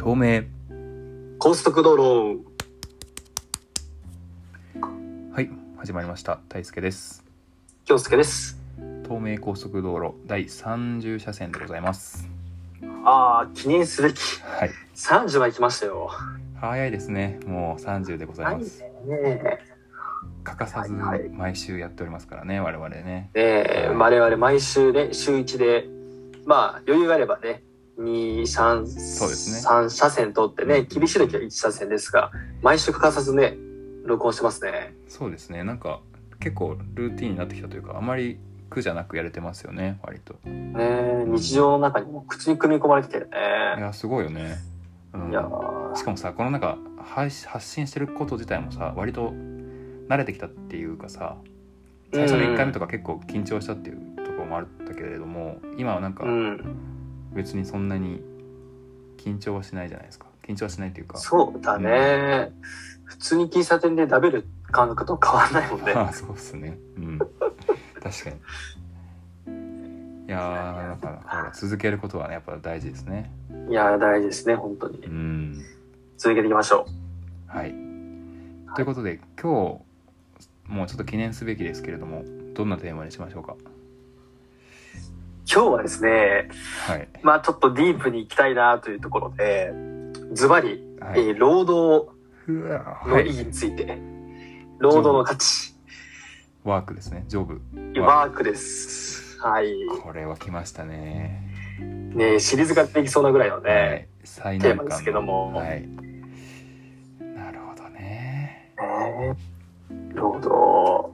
透明。高速道路。はい始まりました。大輔です。京介です。透明高速道路第30車線でございます。ああ記念すべき。はい。30は行きましたよ。早いですね。もう30でございます。ね。欠かさずはいはい。毎週やっておりますからね我々ね。えねえ我々毎週ね週1でまあ余裕があればね23そうですね。3車線通ってね厳しい時は1車線ですが毎週欠かさずね録音してますね。そうですね。なんか結構ルーティンになってきたというかあまり苦じゃなくやれてますよね割と。ねえ日常の中にも口に組み込まれてきてるいねやすごいよね、うん。いやー。しかもさこのなんか配信発信してること自体もさ割と慣れてきたっていうかさ最初の1回目とか結構緊張したっていうところもあったけれども今はなんかうん別にそんなに緊張はしないじゃないですか。緊張はしないっていうか。そうだね、普通に喫茶店で食べる感覚と変わらないもんね。あ あそうっすね。うん。確かに。いやーだからほら続けることはねやっぱ大事ですね。いや大事ですね本当に。うん。続けていきましょはい。ということで今日もうちょっと記念すべきですけれどもどんなテーマにしましょうか？う今日はですねはい。まあちょっとディープに行きたいなというところでズバリ、はい。えー労働の意義について、労働の価値。ワークですね。ジョブ。ワーク。です。はい。これは来ましたね。ねシリーズ化できそうなぐらいのはね、い。最難関のテーマですけども。はい。なるほどね。ね労働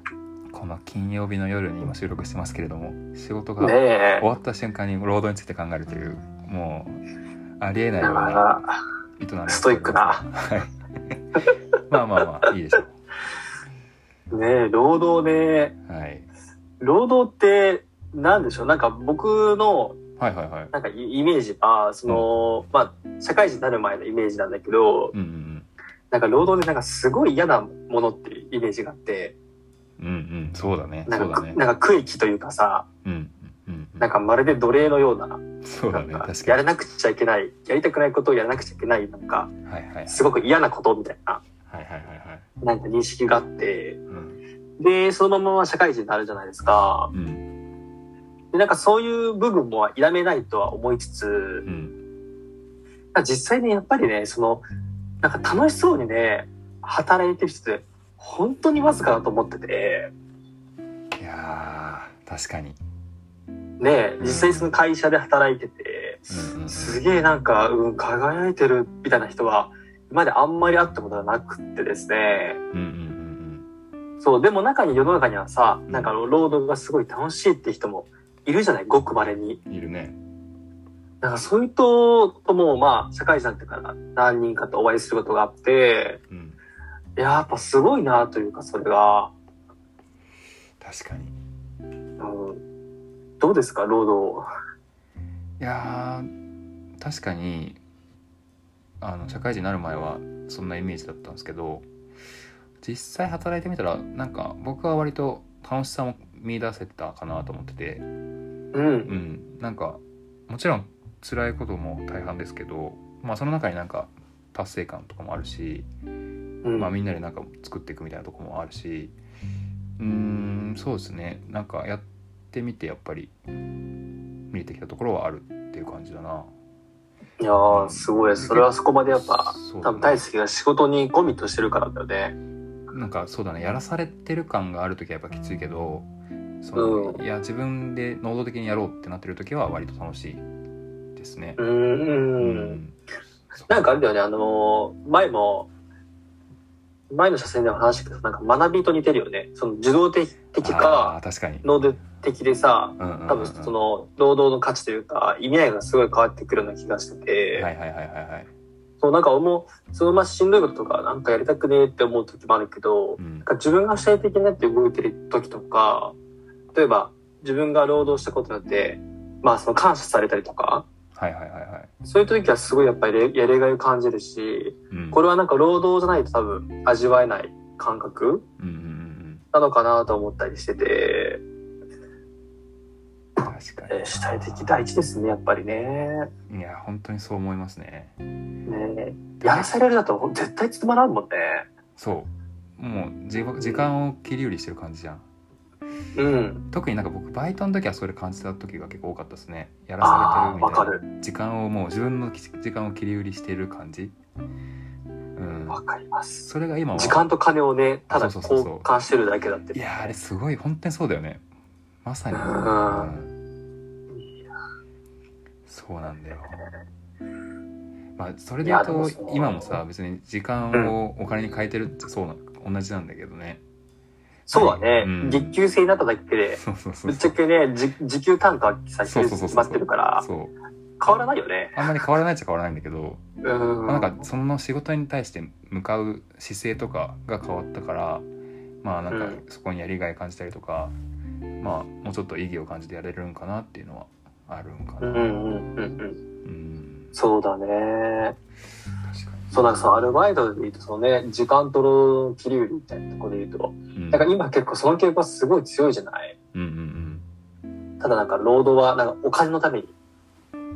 この金曜日の夜に今収録してますけれども仕事がね終えわった瞬間に労働について考えるというもうありえないような営ストイックな。はい。まあまあまあいいでしょらねえ労働ね。うはい。労働って何でしょう？なんか僕のはいはいはい。なんかイイメージはその、まあ社会人になる前のイメージなんだけどうんうんなんか労働でなんかすごい嫌なものっていうイメージがあってうんうん。うんそうだね。なんか,、ね。なんか区域というかさうんうんうんなんかまるで奴隷のようなそうだねやらなくちゃいけないやりたくないことをやらなくちゃいけないなんかはいはいすごく嫌なことみたいなはいはいはいはい。なんか認識があってうん。でそのまま社会人になるじゃないですか。うん。でなんかそういう部分も否めないとは思いつつうん。実際にやっぱりねそのなんか楽しそうにね働いてる人って本当にわずかだと思ってて。いやー確かに。ね実際その会社で働いててうんすげえなんか、うん、輝いてるみたいな人は今まであんまり会ったことがなくってですね。うんうんうんそうでも中に世の中にはさうん。なんか労働がすごい楽しいって人もいるじゃない？ごく稀に。うんいるね。なんかそういう人ともまあ社会人になってから何人かとお会いすることがあって。うんやっぱすごいなというかそれが、確かに。うん、どうですか労働。いやー確かにあの社会人になる前はそんなイメージだったんですけど実際働いてみたらなんか僕は割と楽しさも見出せたかなと思ってて。うん。うん。なんかもちろん辛いことも大半ですけどまあその中になんか達成感とかもあるし、うん。まあ、みんなでなんか作っていくみたいなとこもあるしうーんそうですね。なんかやってみてやっぱり見えてきたところはあるっていう感じだな。いやーすごい。それはそこまでやっぱそう多分大好きが仕事にコミットしてるからだよね。なんかそうだね。やらされてる感がある時はやっぱきついけどその、ういや自分で能動的にやろうってなってる時は割と楽しいですね。う。ん。ううんなんかあれだよね。あのー前も前の車線でも話したけどなんか学びと似てるよね。その受動的あかかに。能動的でさ多分その労働の価値というか意味合いがすごい変わってくるような気がしてて、はいはいはいはいはい。そうなんか思うそのまましんどいこととかなんかやりたくねえって思う時もあるけど、うん。なんか自分が主体的になって動いてる時とか例えば自分が労働したことによってまあその感謝されたりとかはいはいはいはい。そういう時はすごいやっぱりやりがいを感じるしうんこれはなんか労働じゃないと多分味わえない感覚なのかなと思ったりしててうん。確確かにえー主体的第一ですね、やっぱりね。いや本当にそう思いますねねやらされるだと絶対つまらんもんね。そうもうじ時間を切り売りしてる感じじゃんうん。特になんか僕バイトの時はそれ感じた時が結構多かったですね。やらあされてるみたいな。る。時間をもう自分の時間を切り売りしてる感じ。うん。わかります。それが今は。時間と金をね、ただ交換してるだけだって。いやーあれすごい本当にそうだよね。まさに、うん。うん。そうなんだよ。まあそれで言うと今もさ別に時間をお金に変えてるってそうな同じなんだけどねそうだね、うん月給制になっただけで、ぶっちゃけね、じ時給単価さ、そうそうそうそう決まってるから、そう変わらないよね。あんまり変わらないっちゃ変わらないんだけど、うん。まあ、なんかその仕事に対して向かう姿勢とかが変わったからまあなんかうんそこにやりがい感じたりとか、まあもうちょっと意義を感じてやれるんかなっていうのはあるんかなうんうんうんうん。うんそうだね。そうなんかそのアルバイトで言うと、そのね、時間と労働の切り売りみたいなところで言うと、うん。だから今結構その傾向はすごい強いじゃない？うんうんただなんか労働はなんかお金のために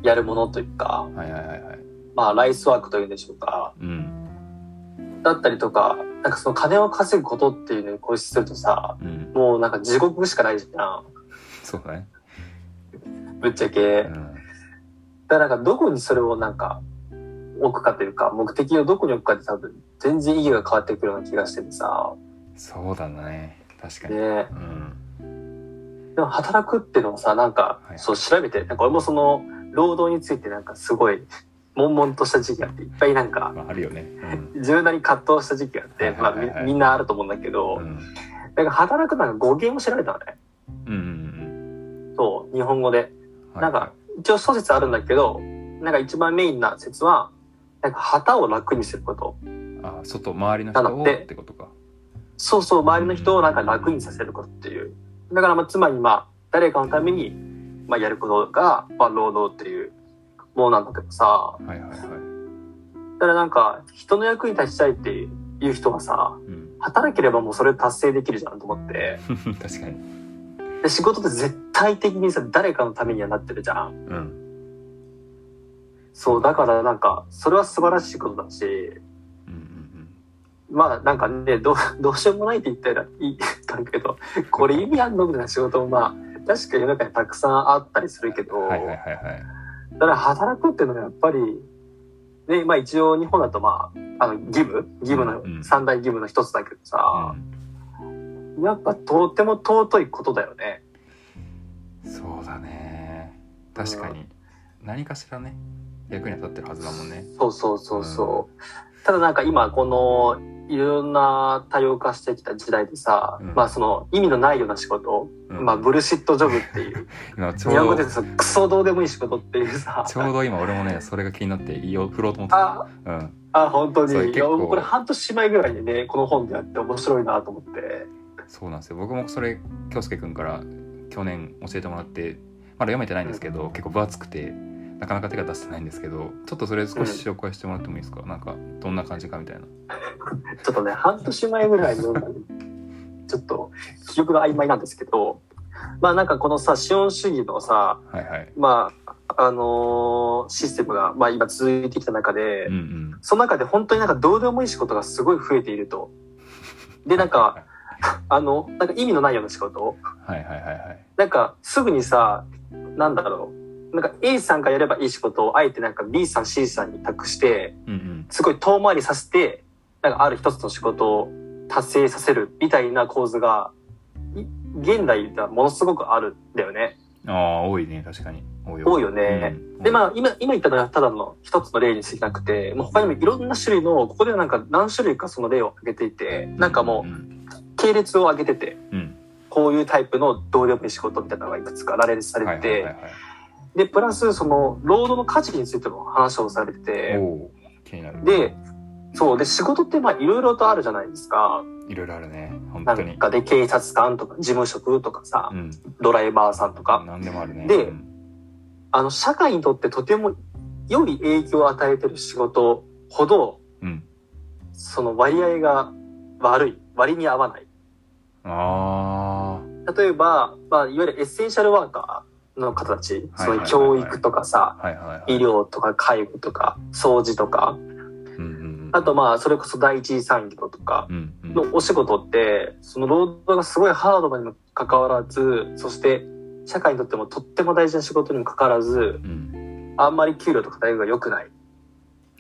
やるものというか、うんはいはいはいはい。まあライスワークというんでしょうか。うん。だったりとか、なんかその金を稼ぐことっていうのに固執するとさ、うん。もうなんか地獄しかないじゃん。そうだね。ぶっちゃけ。だかうんらなんかどこにそれをなんか置くかというか、目的をどこに置くかって多分全然意義が変わってくるような気がしててさ。そうだね。確かに、ね。うん。でも働くっていうのはさ、なんかはい。そう調べて、なんか俺もその労働についてなんかすごい悶々とした時期があって、いっぱいなんかまあ、あるよね。自分なりに葛藤した時期があって、はいはいはいはい。まあみみんなあると思うんだけど、うん。うんなんか働くなんか語源を調べたのね。うんうんそう、日本語で。うんなんか、一応諸説あるんだけど、なんか一番メインな説は、なんか旗を楽にすること。あ外周りの人をってことかそうそう、周りの人をなんか楽にさせることっていう。だからまあ、つまりまあ、誰かのために、まあ、やることが、まあ、労働っていうものなんだけどさ、はいはいはいだからなんか、人の役に立ちたいっていう人はさ、うん働ければもうそれ達成できるじゃんと思って。確かにで仕事って絶対的にさ、誰かのためにはなってるじゃん。うんそう、だからなんか、それは素晴らしいことだし、うんうんまあなんかね、どう、どうしようもないって言ったらいいかんけど、これ意味あんのみたいな仕事もまあ、確かに世の中にたくさんあったりするけど、うんはいはいはいはい。だから働くっていうのはやっぱり、ね、まあ一応日本だとまあ、あの、義務？義務の、うん三大義務の一つだけどさ、うやっぱとても尊いことだよね。んそうだね。確かに。何かしらね役に立ってるはずだもんね。そうそうそうそう。ただなんか今この、いろんな多様化してきた時代でさ、うん。まあその意味のないような仕事、うん。まあブルシットジョブっていう、今ち日本ょうど語でクソどうでもいい仕事っていうさ、ちょうど今俺もねそれが気になって言おう振ろうと思ってた。あ、うん。あ、本当に。いやこれ半年前ぐらいにね、この本でやって面白いなと思って。そうなんですよ。僕もそれ京介君から去年教えてもらってまだ読めてないんですけど、結構分厚くてなかなか手が出せてないんですけどちょっとそれ少し紹介してもらってもいいですか、なんかどんな感じかみたいな。ちょっとね、半年前ぐらいに読んだんで、ちょっと記憶が曖昧なんですけど、まあなんかこのさ、資本主義のさ、はいはい。まあ、あのーシステムが、まあ今続いてきた中で、うんうん。その中で本当になんかどうでもいい仕事がすごい増えていると。で、なんか、あの、なんか意味のないような仕事はいはいはいはい。なんかすぐにさ、なんだろう。なんか A さんがやればいい仕事をあえてなんか B さん C さんに託して、すごい遠回りさせて、なんかある一つの仕事を達成させるみたいな構図が、い現代ではものすごくあるんだよね。ああ多いね確かに。多い多いよね。うん。で、まあ、今、今言ったのはただの一つの例に過ぎなくて、もう他にもいろんな種類の、ここではなんか何種類かその例を挙げていて、なんかもう系列を挙げてて、うん。こういうタイプのどうでもいい仕事みたいなのがいくつか羅列されてて、はいはいはいはいで、プラス、その、労働の価値についても話をされてて、気になるで、そう、で、仕事ってまあ、いろいろとあるじゃないですか。いろいろあるね本な当に。んかで、警察官とか、事務職とかさう、ん。ドライバーさんとか、何でもあるね。でうん。あの、社会にとってとても良い影響を与えてる仕事ほど、うん。その割合が悪い、割に合わない。あ例えば、まあ、いわゆるエッセンシャルワーカーの方たち、はいそうい。う教育とかさ、はいはいはい。医療とか介護とか、掃除とか、うんうんあとまあ、それこそ第一次産業とかのお仕事って、その労働がすごいハードなにもかかわらず、そして社会にとってもとっても大事な仕事にもかかわらず、うん。あんまり給料とか待遇が良くない。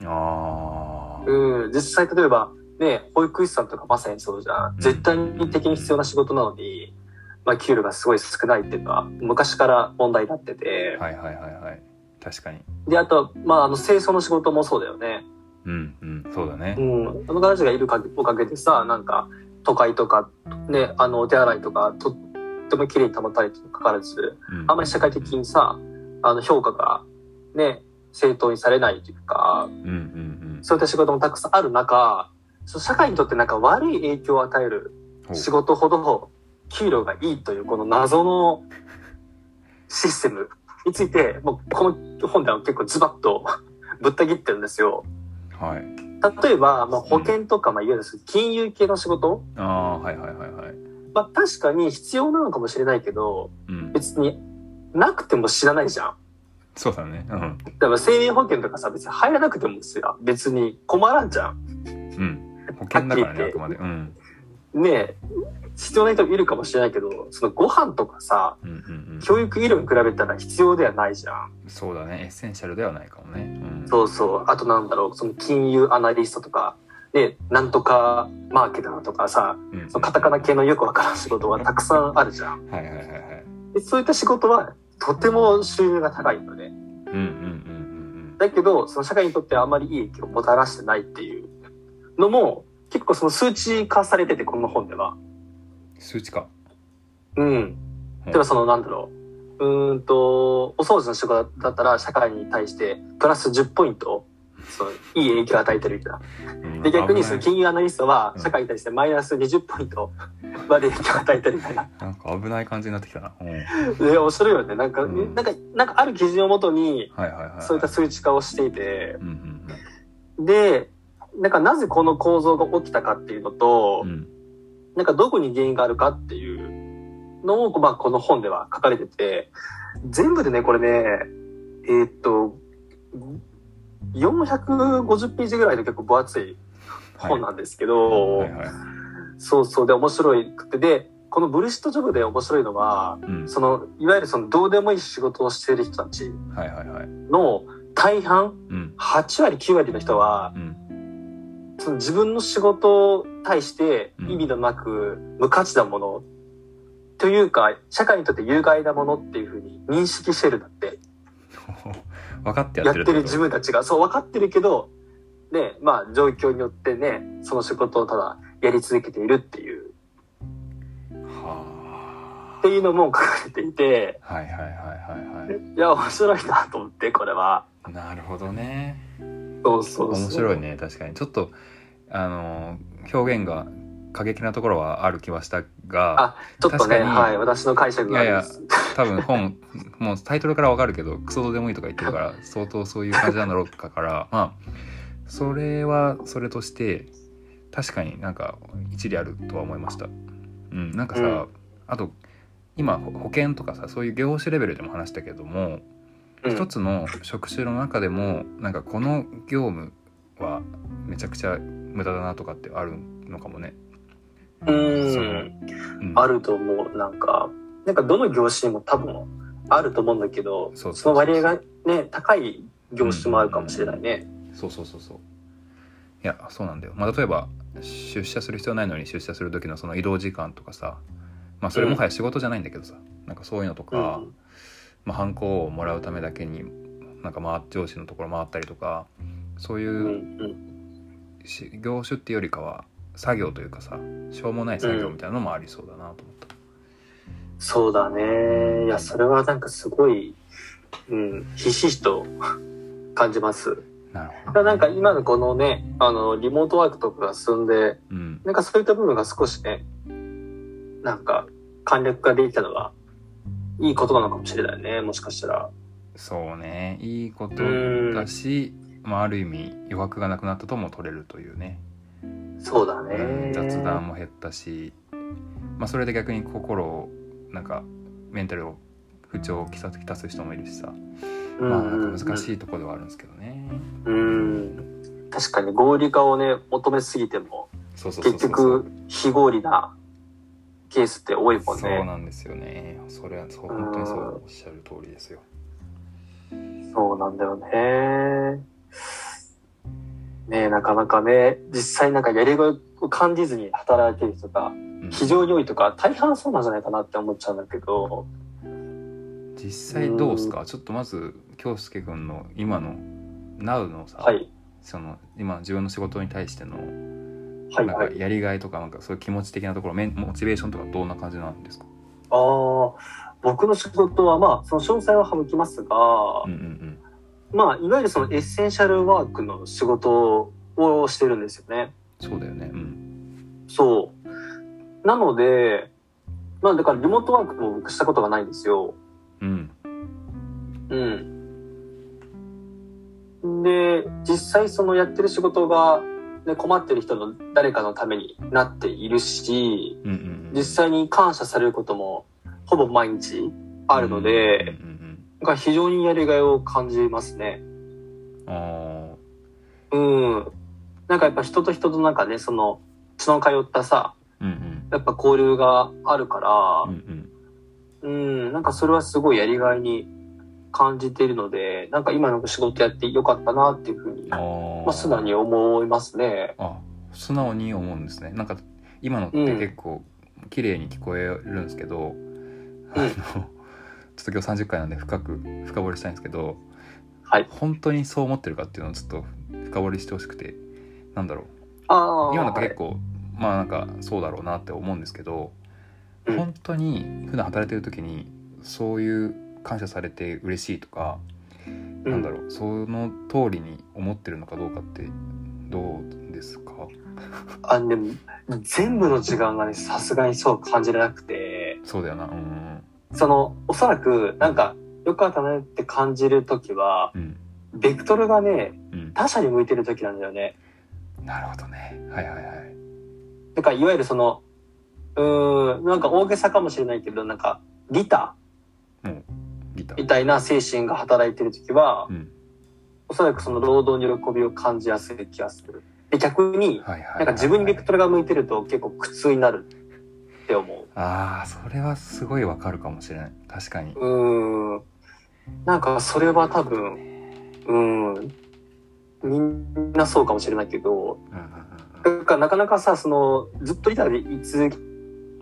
ああうん、実際例えば、ね、保育士さんとかまさにそうじゃん。絶対的に必要な仕事なのに、まあ、給料がすごい少ないっていうのは、昔から問題になってて。はいはいはいはい確かにで、あと、まあ、あの、清掃の仕事もそうだよね。うんうんそうだねうん。あの方たちがいるかおかげでさ、なんか、都会とか、ね、あの、お手洗いとか、とっても綺麗に保たれてもかかわらず、うんあんまり社会的にさ、あの、評価が、ね、正当にされないというか、うんうんそういった仕事もたくさんある中、社会にとってなんか悪い影響を与えるうん仕事ほど給料がいいというこの謎のシステムについて、もうこの本では結構ズバッと ぶった切ってるんですよ。はい。例えば、まあ、保険とか、まあ、いわゆる金融系の仕事、ああはいはいはいはい。まあ、確かに必要なのかもしれないけど、うん。別になくても知らないじゃん。そうだね。うん。だから生命保険とかさ、別に入らなくてもさ、別に困らんじゃん。うん。保険だからねあくまで。うん。ねえ、必要な人もいるかもしれないけど、そのご飯とかさ、うんうんうん教育医療に比べたら必要ではないじゃん。そうだねエッセンシャルではないかもねうんそうそう。あとなんだろう、その金融アナリストとか、ね、なんとかマーケターとかさ、うんそのカタカナ系のよくわからん仕事はたくさんあるじゃん。はいはいはいはいでそういった仕事はとても収入が高いのね。うんうんうんうんだけど、その社会にとってあまりいい影響をもたらしてないっていうのも、結構その数値化されてて、この本では。うん数値化。うん。例えばその、なんだろう。うーんと、お掃除の仕事だったら、社会に対して、プラス10ポイント、その、いい影響を与えてるみたいな。うん。で、逆にその金融アナリストはう、ん。社会に対してマイナス20ポイントまで影響を与えてるみたいな。なんか危ない感じになってきたな。うん。で、面白いよね。なんか、うん。なんか、なんかある基準をもとに、そういった数値化をしていて、で、なんかなぜこの構造が起きたかっていうのと、うんうんなんかどこに原因があるかっていうのを、まあ、この本では書かれてて、全部でね、これね、えーっと、450ページぐらいの結構分厚い本なんですけど、はいはいそうそうで面白いくて、で、このブルシットジョブで面白いのは、うん。その、いわゆるそのどうでもいい仕事をしている人たちはいはいはい。の大半、うん。8割9割の人は、うんその自分の仕事に対して意味のなく無価値なもの、というか、社会にとって有害なものっていうふうに認識してるんだって。分かってややっててっるる自分たちが。そう、分かってるけど、ね、まあ状況によってね、その仕事をただやり続けているっていう、はっていうのも書かれていて、あはいはいはいはいはい。や、面白いなと思って、これは。いなるほどねそうそう。面白い。ね確かにちょっとあの表現が過激なところはある気はしたがあ、ちょっとね、確かにはい、私の解釈があります。多分本 もうタイトルからわかるけどクソどうでもいいとか言ってるから相当そういう感じなんだろうかから まあそれはそれとして確かになんか一理あるとは思いましたうんなんかさ、うんあと今保保険とかさそういう業種レベルでも話したけども、うん一つの職種の中でもなんかこの業務はめちゃくちゃ無駄だなとかってあるのかもね。うん。うんあると思う。なんか、なんかどの業種にも多分あると思うんだけど、そうそうそうその割合がね、高い業種もあるかもしれないね。そうそうそうそういやそうなんだよ、まあ、例えば出社する必要ないのに出社する時のその移動時間とかさまあそれもはや仕事じゃないんだけどさ、なんかそういうのとか、うんまあ、ハンコをもらうためだけになんか回上司のところ回ったりとかそういう業種っていうよりかは作業というかさしょうもない作業みたいなのもありそうだなと思った、そうだね。いや、それはなんかすごい、うん、ひしひしと 感じます。なるほど、だからなんか今のこのね、あの、リモートワークとかが進んで、うん。なんかそういった部分が少しね、なんか簡略化できたのが、いいことなのかもしれないね、もしかしたら。そうねいいことうんだし、まあ、ある意味余白がなくなったとも取れるというねそうだうんね。雑談も減ったし、まあ、それで逆に心をなんかメンタルを不調をきたきたす人もいるしさ、うんまあなんか難い。しいところではあるんですけどね、うん。確かに合理化をね、求めすぎても、結局、非合理なケースって多いもんそうね。なんですよね。それはそう本当にそうおっしゃる通りですよ。そうなんだよね。ねえ、なかなかね、実際なんかやりがいを感じずに働いてる人がうん。非常に多いとか、大半そうなんじゃないかなって思っちゃうんだけど、実際どうですか？ちょっとまず京介君の今の Now のさ、はい。その今自分の仕事に対してのはいはい。なんかやりがいとかなんかそういう気持ち的なところモチベーションとかどんな感じなんですか？ああ、僕の仕事はまあ、その詳細は省きますが、うんうんまあ、いわゆるそのエッセンシャルワークの仕事をしてるんですよね。うんそうだよねうんそう。なので、まあだからリモートワークも僕したことがないんですよ。うんうん。で、実際そのやってる仕事が、ね、困ってる人の誰かのためになっているし、うんうんうん実際に感謝されることもほぼ毎日あるので、うんうんが非常にやりがいを感じますね。うんあうん。なんかやっぱ人と人となんかね、その、血の通ったさ、ーうんうん。やっぱ交流があるからうんう、ん。うん、なんかそれはすごいやりがいに感じているので、なんか今の仕事やってよかったなっていうふうに、あまーあ、素直に思いますね。あ素直に思うんですねなんか今のって結構綺麗に聞こえるんですけど、あのちょっと今日30回なんで深く深掘りしたいんですけどはい。本当にそう思ってるかっていうのをちょっと深掘りしてほしくてなんだろうああ。今のって結構、まあなんかそうだろうなって思うんですけど、うん本当に普段働いてる時にそういう感謝されて嬉しいとか、うん。なんだろうその通りに思ってるのかどうかってどうですか？あでも、全部の時間がね、さすがにそう感じれなくて、そうだよな。うんその、おそらく、なんか、よかったねって感じるときは、うん。ベクトルがね、うん。他者に向いてるときなんだよね。なるほどね。はいはいはい。だから、いわゆるその、うーん、なんか大げさかもしれないけど、なんか、利他ギターみたいな精神が働いてるときは、うんおそらくその労働に喜びを感じやすい気がする。で、逆に、なんか自分にベクトルが向いてると結構苦痛になるって思う。ああそれはすごいわかるかもしれない確かにうーん。なんかそれは多分、うーん。みんなそうかもしれないけど、だからなかなかさ、その、ずっといたでい続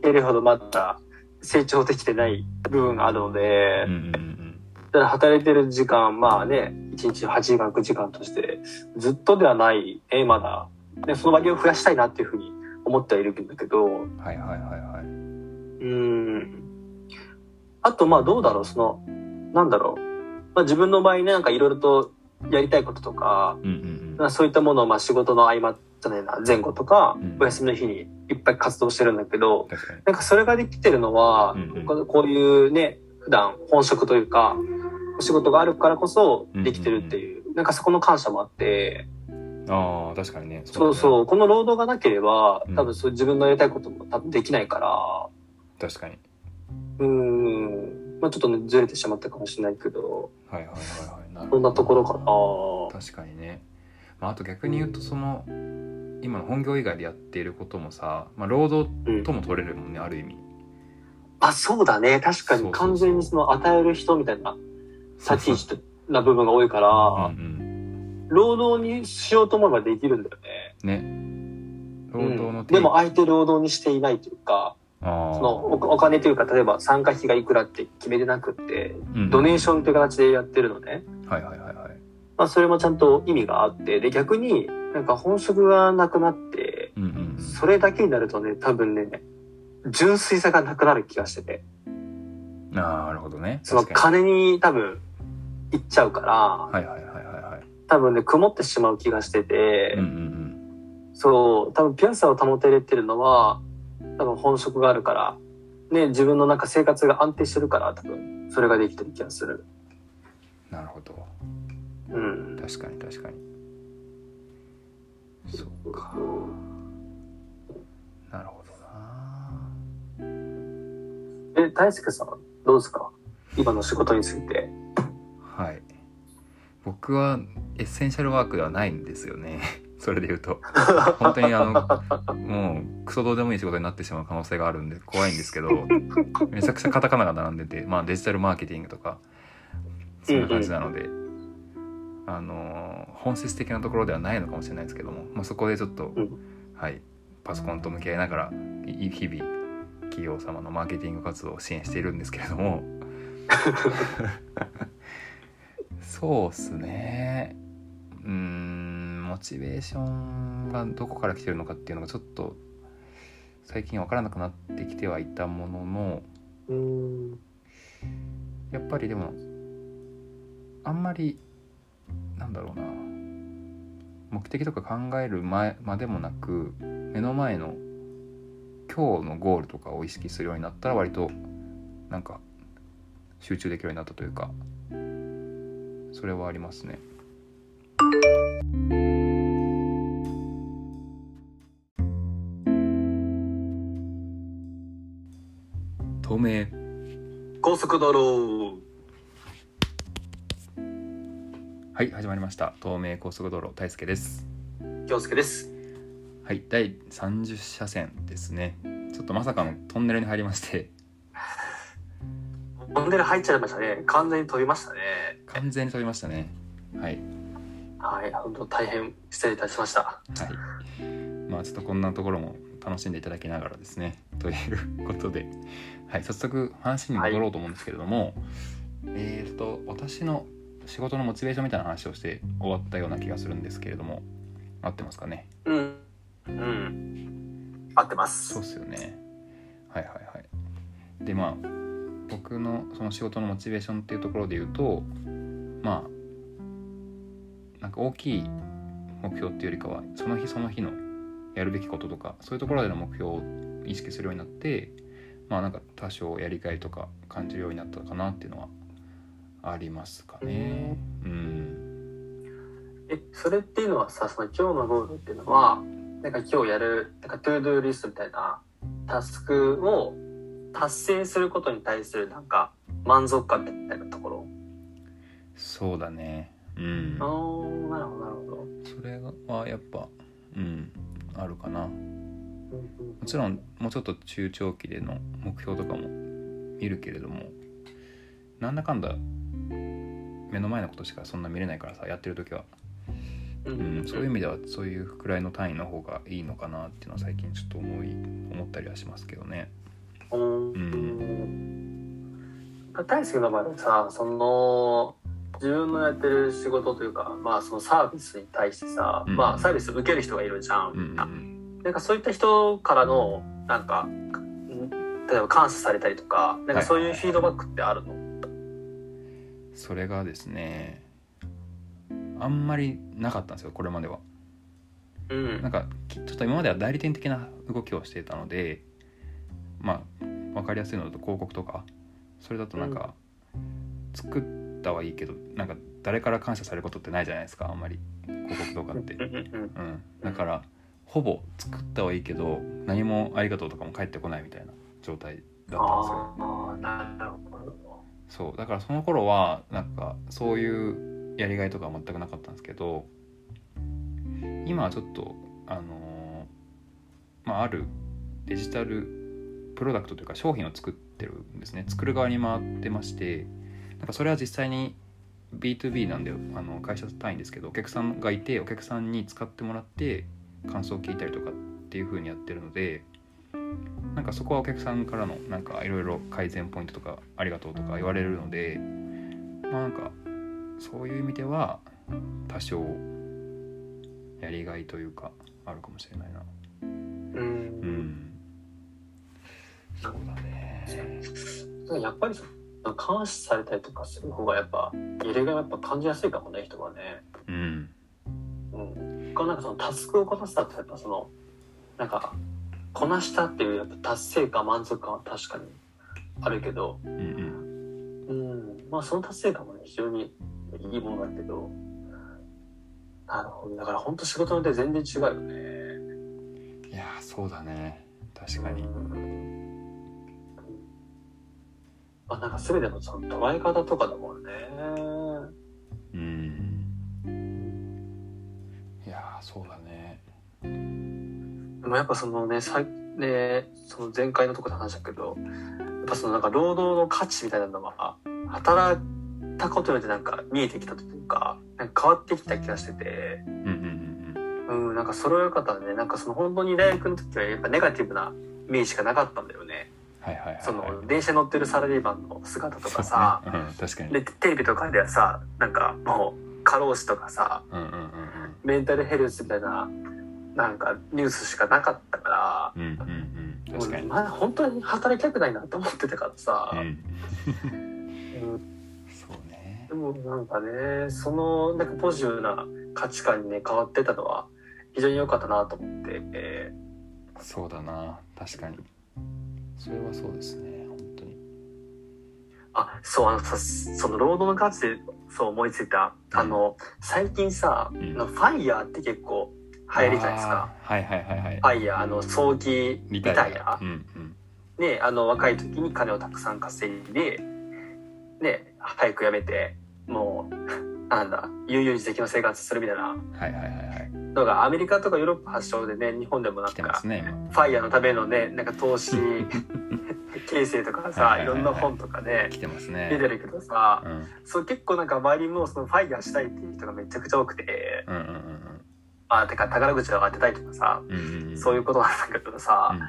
けるほどまだ成長できてない部分があるので、うんうんうんだから働いてる時間、まあね、1日8時間、9時間として、ずっとではない、え、まだ、ね、その割合を増やしたいなっていうふうに思ってはいるんだけど、うんはいはいはいはい。うん。あと、まあどうだろう、その、なんだろう。まあ自分の場合ね、なんかいろいろとやりたいこととか、うんうん。まあそういったものをまあ仕事の合間じゃないな、前後とかうん、お休みの日にいっぱい活動してるんだけど、なんかそれができてるのは、こういうね、普段本職というか、お仕事があるからこそできてるっていう、なんかそこの感謝もあって、ああ確かにね。そうそう、この労働がなければうん、多分そう自分のやりたいことも多分できないから、確かに。うーん、まあちょっとね、ずれてしまったかもしれないけど、はいはいはいはい。そんなところかな。確かにね、まあ、あと逆に言うとその今の本業以外でやっていることもさ、まあ、労働うん。とも取れるもんねある意味。あ、そうだね。確かに完全にその与える人みたいな立ち位置な部分が多いから、うん労働にしようと思えばできるんだよね。うんね。労働のうん。でも相手労働にしていないというか、あそのおお金というか、例えば参加費がいくらって決めてなくって、あドネーションという形でやってるのね。はいはいはいはいまあそれもちゃんと意味があって、で逆になんか本職がなくなって、うんうんうん。それだけになるとね、多分ね、純粋さがなくなる気がしてて、なるほどね。その金に多分いっちゃうから、にはいはいはいはいはい。多分ね、曇ってしまう気がしてて、うんうんそう、多分ピュアさを保てれてるのは、多分本職があるから、ね、自分のなんか生活が安定してるから、多分、それができてる気がする。うんなるほどうん。確かに確かに。そうか。なるほどな。え、大輔さん、どうですか？今の仕事について。はい。僕はエッセンシャルワークではないんですよね。それで言うと。本当にあのもうクソどうでもいい仕事になってしまう可能性があるんで怖いんですけどめちゃくちゃカタカナが並んでて、まあ、デジタルマーケティングとかそんな感じなので、あの本質的なところではないのかもしれないですけども、まあ、そこでちょっと、うん。はいパソコンと向き合いながらい日々企業様のマーケティング活動を支援しているんですけれども。そうっすね。うーんモチベーションがどこから来てるのかっていうのがちょっと最近分からなくなってきてはいたもののうん。やっぱりでもあんまりなんだろうな目的とか考える前までもなく目の前の今日のゴールとかを意識するようになったら割となんか集中できるようになったというかそれはありますね。透明高速道路。はい始まりました。東名高速道路大輔です。京介です。はい第30車線ですね。ちょっとまさかのトンネルに入りまして。トンネル入っちゃいましたね。完全に飛びましたね。完全に飛びましたね。はい。はい、本当大変失礼いたしました。はい。まあちょっとこんなところも楽しんでいただきながらですね。ということで。はい早速話に戻ろうと思うんですけれども、えーと私の仕事のモチベーションみたいな話をして終わったような気がするんですけれども合ってますかね？うん。うん。合ってます。そうっすよねはいはいはいでまあ僕のその仕事のモチベーションっていうところで言うとまあなんか大きい目標っていうよりかはその日その日のやるべきこととかそういうところでの目標を意識するようになってまあなんか多少やりがいとか感じるようになったかなっていうのはありますかね。うん。え、それっていうのはさ、その今日のゴールっていうのは、なんか今日やる、なんか to do list みたいなタスクを達成することに対するなんか満足感みたいなところ？そうだね。うん。あー、なるほど、なるほど。それはやっぱうんあるかな。うんうんもちろんもうちょっと中長期での目標とかも見るけれどもなんだかんだ目の前のことしかそんな見れないからさやってる時は、ううん、そういう意味ではそういうくらいの単位の方がいいのかなっていうのは最近ちょっと思い思ったりはしますけどね。うーん。大輔の場合はさその自分のやってる仕事というかまあそのサービスに対してさ、うん。まあサービス受ける人がいるじゃん、うんなんかそういった人からのなんかん例えば感謝されたりとかなんかそういうフィードバックってあるの、それがですねあんまりなかったんですよこれまでは。うん。なんかきちょっと今までは代理店的な動きをしていたのでまあ分かりやすいのだと広告とかそれだとなんか、作ったはいいけどなんか誰から感謝されることってないじゃないですかあんまり広告とかって、うんだからほぼ作ったはいいけど何もありがとうとかも返ってこないみたいな状態だったんですよそうだからその頃はなんかそういうやりがいとかは全くなかったんですけど今はちょっとあのーまああるデジタルプロダクトというか商品を作ってるんですね。作る側に回ってましてなんかそれは実際に B2B なんであの会社単位ですけどお客さんがいてお客さんに使ってもらって感想を聞いたりとかっていう風にやってるのでなんかそこはお客さんからのなんかいろいろ改善ポイントとかありがとうとか言われるのでまあなんかそういう意味では多少やりがいというかあるかもしれないな。うん。うん。そうだね。やっぱりその感謝されたりとかする方がやっぱやりがいがやっぱ感じやすいかもね人はね。うん。うん。これなんかそのタスクをこなしたってやっぱそのなんかこなしたっていうやっぱ達成感満足感は確かにあるけど、うんうんうん。まあその達成感もね非常にいいものだけど。なるほど。だから本当仕事によって全然違うよね。いやーそうだね確かにうんまあなんか全てのその捉え方とかだもんね。うんいやーそうだねでもやっぱそのね、さね、その前回のとこで話したけど、やっぱそのなんか労働の価値みたいなのは、働いたことによってなんか見えてきたというか、なんか変わってきた気がしてて、うんうんうんうん、なんかそれは良かったね。なんかその本当に大学の時はやっぱネガティブなイメージしかなかったんだよね。はいはいはいはい。その電車乗ってるサラリーマンの姿とかさ、ねうん、確かに。で、テレビとかではさ、なんかもう過労死とかさ、うんうんうん。メンタルヘルスみたいな、なんかニュースしかなかったから、うんうんうん。うん確かに。まだ本当に働きたくないなと思ってたからさ、うん。うん。そうね。でもなんかねそのなんかポジティブな価値観にね変わってたのは非常に良かったなと思って、えそうだな。確かに。それはそうですね。本当に。ーあそうあのさその労働の価値でそう思いついた、あの最近さ、うん。あのファイヤーって結構流行りじゃないですか？はいはいはいはい。ファイヤーあの早期リタイアうんうん。ねあの若い時に金をたくさん稼いでね早く辞めてもう なんだ悠々自適の生活するみたいな。はいはいはいはい。のがアメリカとかヨーロッパ発祥でね日本でもなんかすね今ファイヤーのためのねなんか投資 形成とかはいさはいろんな本とかね来てます出ねてるけどさうん。そう結構なんか周りもそのファイヤーしたいっていう人がめちゃくちゃ多くて。うんうんあてか宝くじを当てたいとかさうんうんうん。うんそういうことなんだけどさ、うん。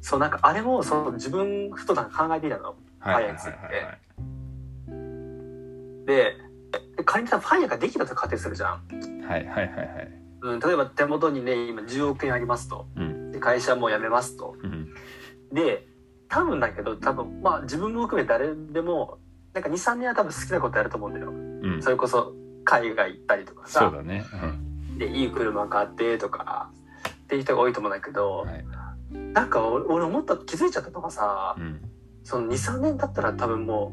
そうなんかあれもその自分ふとなんか考えていたの。はいはいはいファイヤーについて。で仮にさファイヤーができたと仮定するじゃん。はいはいはいはい。うん、例えば手元にね今10億円ありますと。うん。で会社も辞めますと。うん。で多分だけど多分まあ自分も含め誰でもなんか23年は多分好きなことやると思うんだよ。うん。それこそ海外行ったりとかさ。そうだねでいい車買ってとかっていう人が多いと思うんだけうどん、はい。なんか俺俺思った気づいちゃったのがさうん。その23年経ったら多分も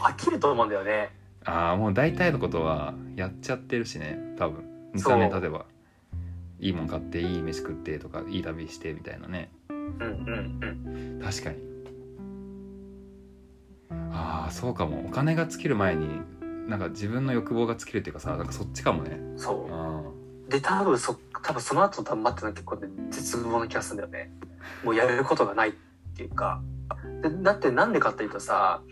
う飽きると思うんだよね。ああもう大体のことはやっちゃってるしね多分。そう。23年経てば。いいもん買っていい飯食ってとかいい旅してみたいなね。うんうんうん。確かに。ああそうかも。お金が尽きる前になんか自分の欲望が尽きるっていうかさなんかそっちかもね。そあう。で多分そ多分その後多分待ってるの結構ね絶望な気がするんだよね。もうやれることがないっていうか。でだってなんでかっていうとさ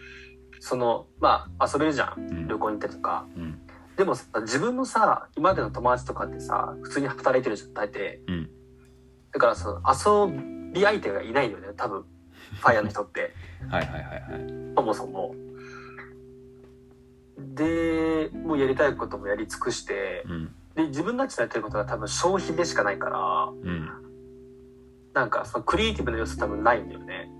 そのまあ遊べるじゃん。うん旅行に行ってとか。うんでもさ自分のさ今までの友達とかってさ普通に働いてるじゃん大抵。うんだからその遊び相手がいないよね多分ファイヤーの人って はいはいはいはいそもそも。でもうやりたいこともやり尽くしてうんで自分たちのやってることが多分消費でしかないからうん。なんかそのクリエイティブな要素多分ないんだよね。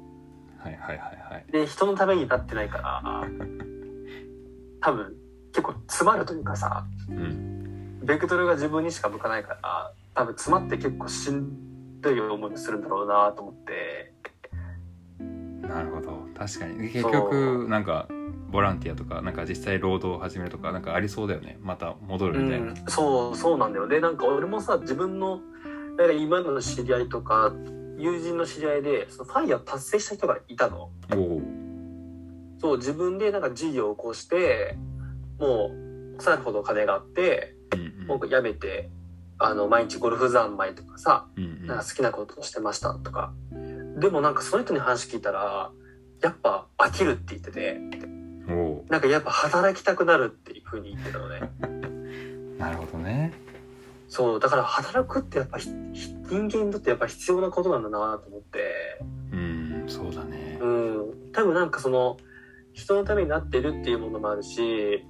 はいはいはいはい。で人のためになってないから 多分結構詰まるというかさうん。ベクトルが自分にしか向かないから多分詰まって結構しんどい思いをするんだろうなと思って。なるほど。確かに。結局なんかボランティアとかなんか実際労働を始めるとかなんかありそうだよね。また戻るみたいな、うん、そうそうなんだよでなんか俺もさ自分のなんか今の知り合いとか友人の知り合いでそのファイヤー達成した人がいたの。おおそう自分でなんか事業を起こしてもう腐るほど金があってうんうん。もう辞めてあの毎日ゴルフ三昧とかさなんか好きなことをしてましたとか。でもなんかその人に話聞いたらやっぱ飽きるって言っててなんかやっぱ働きたくなるっていう風に言ってたのね。なるほどね。そうだから働くってやっぱ人間にとってやっぱ必要なことなんだなと思って。うんそうだね。うん。多分なんかその人のためになってるっていうものもあるし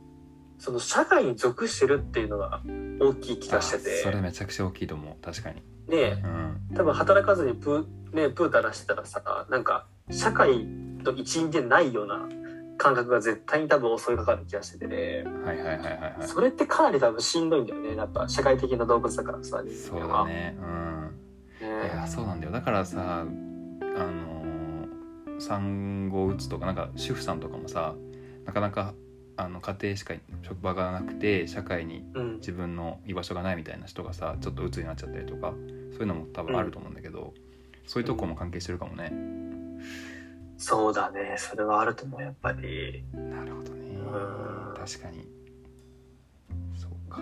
その社会に属してるっていうのが大きい気がしてて。あそれめちゃくちゃ大きいと思う。確かに。ねうん。多分働かずにプー,、ね、プータラしてたらさなんか社会の一員でないような感覚が絶対に多分襲いかかる気がしてて、はいはいはいはいはい。それってかなり多分しんどいんだよね。やっぱ社会的な動物だからさ人そうだね。うん。いねやそうなんだよ。だからさあのー産後うつとかなんか主婦さんとかもさなかなかあの家庭しか職場がなくて社会にうん。自分の居場所がないみたいな人がさちょっと鬱になっちゃったりとかそういうのも多分あると思うんだけど、そういうとこも関係してるかもねそうだね。それはあると思うやっぱり。なるほどね。うん。確かに。そうか。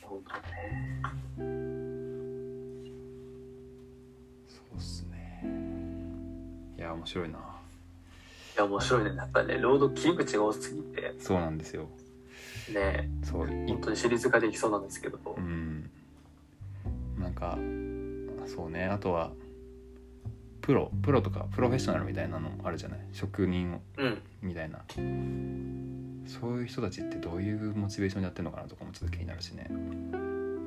そうだね。そうっすね。いや面白いな。いや面白いね。やっぱりね労働切り口が多すぎて。そうなんですよ。ね。そうい本当に私立化できそうなんですけど、うん。なんかそうね。あとはプロプロとかプロフェッショナルみたいなのあるじゃない？職人うん。みたいな。そういう人たちってどういうモチベーションでやってるのかなとかもちょっと気になるしね。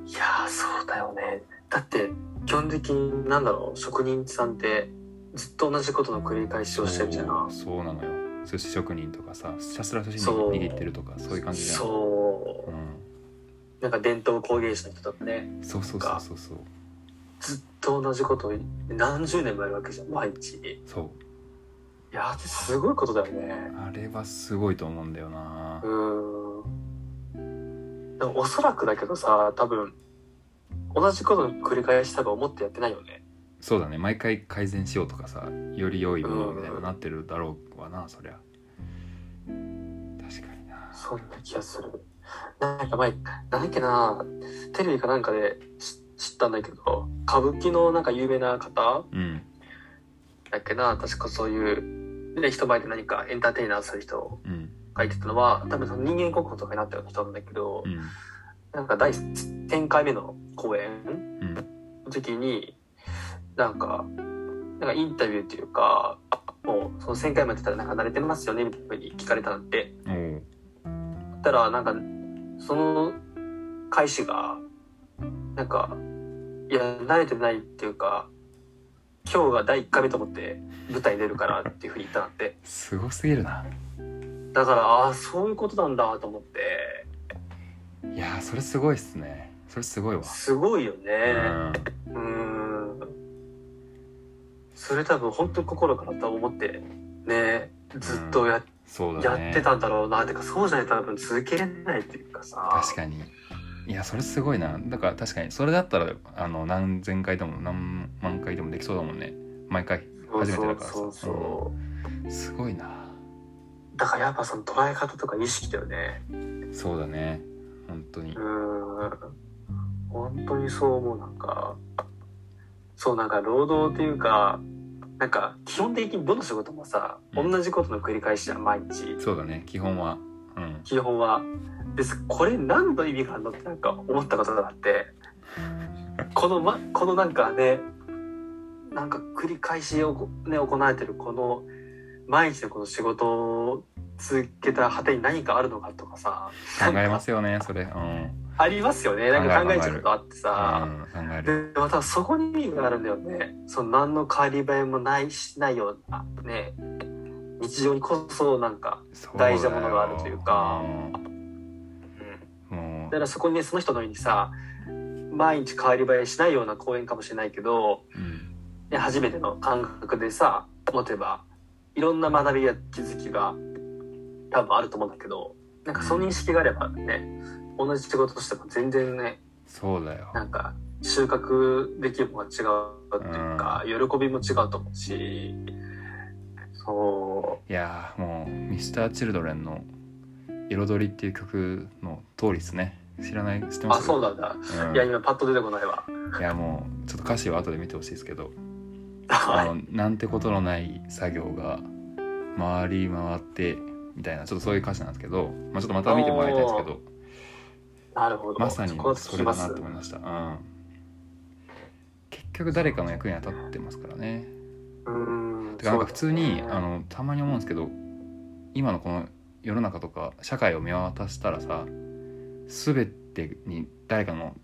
いやーそうだよね。だって基本的になんだろう？職人さんってずっと同じことの繰り返しをしてるじゃん。そうそうなのよ。寿司職人とかさひたすら寿司握ってるとかそういう感じじゃんそう。うん。なんか伝統工芸士の人とかね。そうそうそうそうそうずっと同じことを何十年もやるわけじゃん毎日。いそう。やーすごいことだよね。あれはすごいと思うんだよな。うーん。でもおそらくだけどさ多分同じことの繰り返し多分思ってやってないよね。そうだね。毎回改善しようとかさより良いものみたいななってるだろうわなそりゃ。確かにな。そんな気がする。なんか前なんだっけなテレビかなんかで知知ったんだけど歌舞伎のなんか有名な方？うん。だっけな確かそういう、ね、人前で何かエンターテイナーする人うん。がいてたのは多分その人間国宝とかになったような人なんだけど、うん。なんか第1000回目の公演？うん。の時になんかなんかインタビューっていうかもうその1000回までやったらなんか慣れてますよねみたいなふうに聞かれたんでおう。たらなんかその開始がなんかいや慣れてないっていうか今日が第1回目と思って舞台に出るからっていうふうに言ったなんて。すごすぎるな。だからああそういうことなんだと思って。いやーそれすごいっすね。それすごいわ。すごいようねん。うん。それ多分本当に心からと思ってねずっとや,、ね。やってたんだろうな。てかそうじゃないと多分続けれないっていうかさ。確かにいやそれすごいな。だから確かにそれだったらあの何千回でも何万回でもできそうだもんね。毎回初めてだからさ。そうそうそう、すごいな。だからやっぱその捉え方とか意識だよね。そうだね。本当に。うーん。本当にそう思う。なんかそうなんか労働っていうかなんか基本的にどの仕事もさ、うん。同じことの繰り返しじゃん毎日。そうだね。基本は。うん基本はですこれ何の意味があるのってなんか思ったことがあってこの,、ま、このなんかねなんか繰り返しを、ね、行われてるこの毎日のこの仕事を続けた果てに何かあるのかとかさ考えますよねそれ。うん。ありますよね。なんか考えちゃうことあってさ、うんでまたそこに意味があるんだよね。その何の変わり映えもないしないようなね日常にこそなんか、大事なものがあるというか。うん。もだからそこにねその人のようにさ毎日変わり映えしないような公演かもしれないけど、ううん。ね、初めての感覚でさ持てばいろんな学びや気づきが多分あると思うんだけどなんかその認識があればね同じ仕事としても全然ねそうだよ。なんか収穫できるものが違うっていうか、喜びも違うと思うしそいやーもう Mr.Children の「彩り」っていう曲の通りですね。知らない知ってうあます？そうなんだ、うん。いや今パッと出てこないわ。いやもうちょっと歌詞は後で見てほしいですけど。あのなんてことのない作業が回り回ってみたいなちょっとそういう歌詞なんですけど、まあ、ちょっとまた見てもらいたいですけど。なるほど。まさにそれだなと思いました、うん、結局誰かの役に当たってますからね。うーんてかなんか普通に、あのたまに思うんですけど今のこの世の中とか社会を見渡したらさ全てに誰かの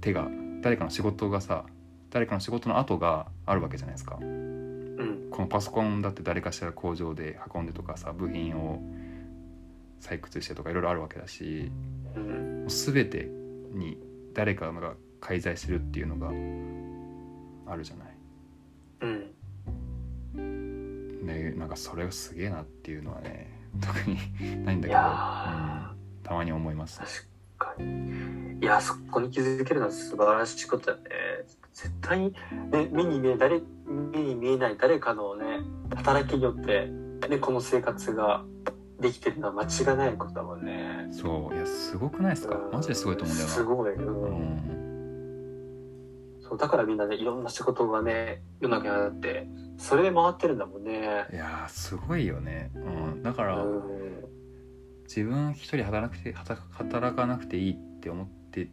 手が誰かの仕事がさ誰かの仕事の跡があるわけじゃないですか。うん。このパソコンだって誰かしら工場で運んでとかさ部品を採掘してとかいろいろあるわけだしうん。全てに誰かが介在してるっていうのがあるじゃない。うんねなんかそれがすげえなっていうのはね特にないんだけど、うん、たまに思います。確かに。いやそこに気づけるのは素晴らしいことだよね。絶対に、ね、目に見え誰目に見えない誰かのね働きによって、ね、この生活ができてるのは間違いないことだもんね。そう。いやすごくないですか？マジですごいと思うんだよな。すごい、ううんん。そうだからみんなねいろんな仕事がね世の中にあってそれで回ってるんだもんね。いやーすごいよね、うん、だからうん。自分一人働くて働働かなくていいって思って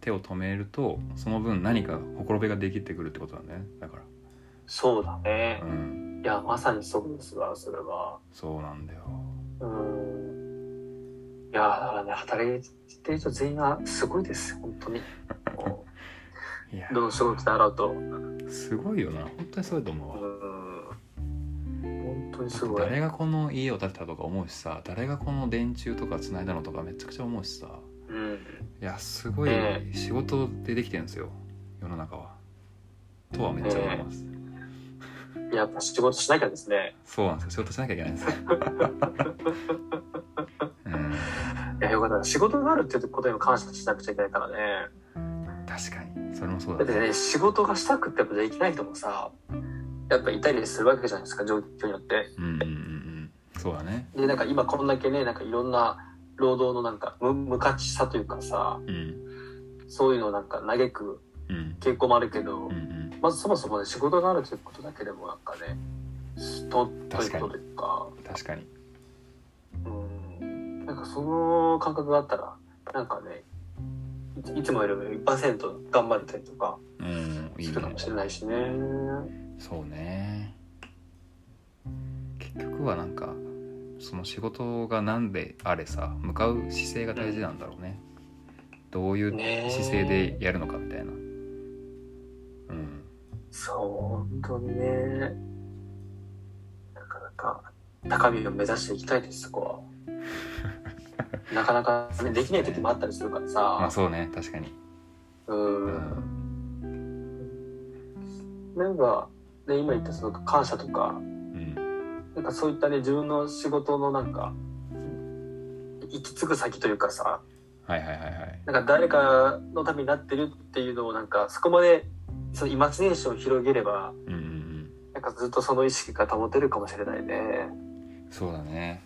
手を止めるとその分何かほころびができてくるってことだね。だから。そうだね。う。ん。いやまさにそうですわそれは。そうなんだよ。うん。いやだからね働いてる人全員がすごいです本当に。どの仕事であろうと。すごいよな。本当にそうだと思うわ。うん。本当にすごい。誰がこの家を建てたとか思うしさ誰がこの電柱とか繋いだのとかめちゃくちゃ思うしさ。うん。いやすごいね。仕事でできてるんですよ世の中は。とはめっちゃ思います、やっぱ仕事しなきゃですね。そうなんですよ。仕事しなきゃいけないんですよ、うん、いやよかった仕事があるっていうことにも感謝しなくちゃいけないからね。確かに。それもそうだってだねね仕事がしたくてもできない人もさやっぱいたりするわけじゃないですか状況によって。うんうんうんうん。そうだね。でなんか今こんだけねなんかいろんな労働のなんか無無価値さというかさうんそういうのをなんか嘆くうん。傾向もあるけど、うんうん。まずそもそもね仕事があるということだけでもなんかねとということというか。確かに。うん。なんかその感覚があったらなんかねいいつもよりも1%頑張れたりとかするかもしれないしね。そうね。結局はなんかその仕事が何であれさ向かう姿勢が大事なんだろうね、どういうね姿勢でやるのかみたいな。うん。そう本当にね。なかなか高みを目指していきたいですそこは。なかなか、ね、できない時もあったりするからまあさそうね確かに。うん。なんか、ね、今言ったその感謝とかうん。なんかそういったね自分の仕事のなんか行き着く先というかさはいはいはいはい。なんか誰かのためになってるっていうのをなんかそこまでそのイマジネーションを広げればうんうんうん。なんかずっとその意識が保てるかもしれないね。そうだね、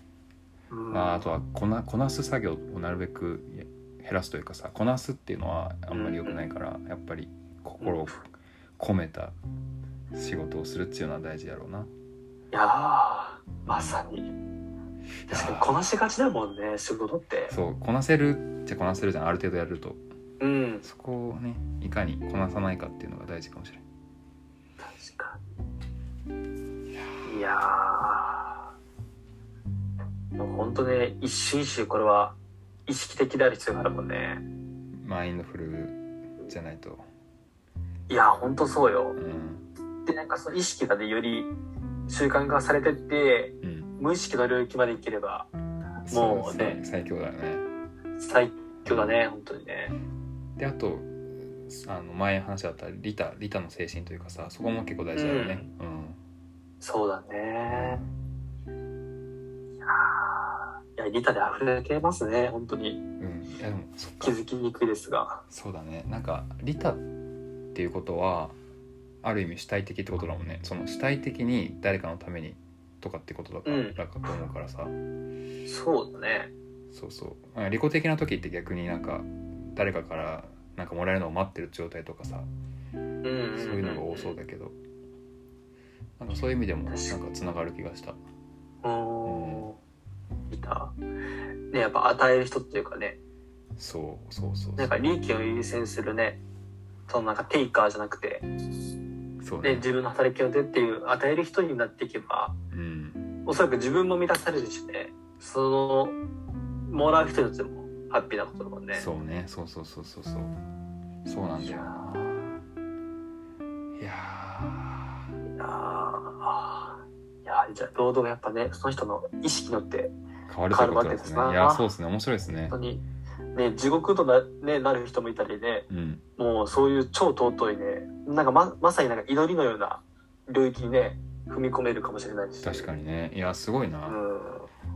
うん。まあ、あとはこなこなす作業をなるべく減らすというかさこなすっていうのはあんまり良くないから、やっぱり心を込めた仕事をするっていうのは大事やろうな。いやーまさに。確かにこなしがちだもんね仕事って。そうこなせるっちゃこなせるじゃんある程度やると。うん。そこをねいかにこなさないかっていうのが大事かもしれない確かに。いやー。もう本当ね一瞬一瞬これは意識的である必要があるもんね。マインドフルじゃないと。いや本当そうよ。うんでなんかその意識がねより習慣化されてってうん。無意識の領域までいければもうね最強だよね。最強だね本当にね。であとあの前話だったリタリタの精神というかさそこも結構大事だよね。うん、そうだね。いやリタで溢れてますね本当に。うん、いやでも気づきにくいですが。そうだね。なんかリタっていうことはある意味主体的ってことだもんね。その主体的に誰かのためにとかってことだから,、うん。だかと思うからさ。そうだね。そうそう。あ利己的な時って逆になんか誰かからなんかもらえるのを待ってる状態とかさ。うんそういうのが多そうだけど。なんかそういう意味でもなんかつながる気がした。うん。リタねやっぱ与える人っていうかね。そうそうそうなんか利益を優先するね。そのなんかテイカーじゃなくて、ね、そうね。自分の働きをでっていう与える人になっていけばうん。おそらく自分も満たされるしね。そのもらう人にとってもハッピーなことだもんね。そうね。そうそうそうそうそう。そうなんだよな。いやいやー。いやーじゃあ労働がやっぱねその人の意識によってー変わるわけですな。いやそうですね。面白いですね。本当にね地獄とな,、ね、なる人もいたりね。うん。もうそういう超尊いね。なんかままさになんか祈りのような領域にね踏み込めるかもしれないし。確かにね。いやすごいな、うん。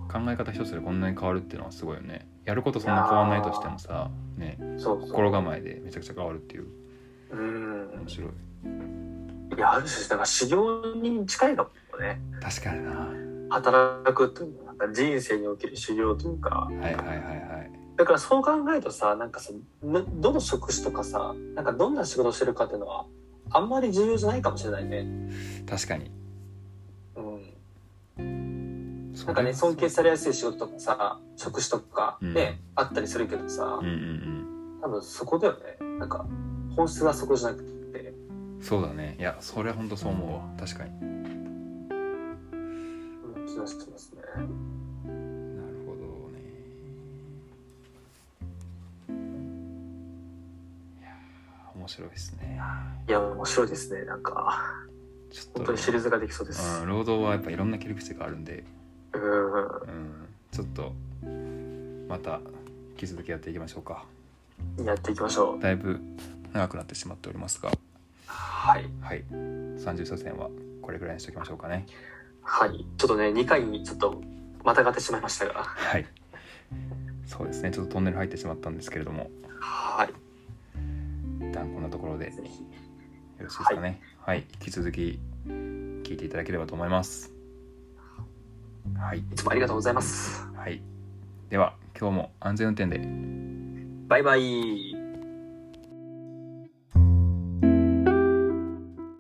考え方一つでこんなに変わるっていうのはすごいよね。やることそんな変わんないとしてもさねそうそう。心構えでめちゃくちゃ変わるっていう。うん。面白い。いや、ある種、だから修行に近いかもね。確かにな。は働くというか人生における修行というか。いはいはいはいだからそう考えるとさ、なんかさ、などの職種とかさ、なんかどんな仕事をしてるかっていうのは、あんまり重要じゃないかもしれないね。確かにうん。そなんかね、尊敬されやすい仕事とかさ、職種とかね、うんあったりするけどさうん、うん多分そこだよね。なんか、本質はそこじゃなくて。うんそうだねいやそれは本当そう思うわ確かにうん、気がしてますね。面白いですねいや、面白いですね。なんか、ちょっと本当にシリーズができそうです。うん、労働はやっぱいろんな切り口があるんで、うん。うん、ちょっとまた引き続きやっていきましょうかやっていきましょう。だいぶ長くなってしまっておりますがはい。はい30車線はこれぐらいにしておきましょうかねはい。ちょっとね、2回にちょっとまたがってしまいましたが。はいそうですねちょっとトンネル入ってしまったんですけれどもはい。一旦こんなところで。よ。ろしいですかね。はい、引き続き聞いていただければと思います。はい。いつもありがとうございます。はい。では今日も安全運転で。バイバイ。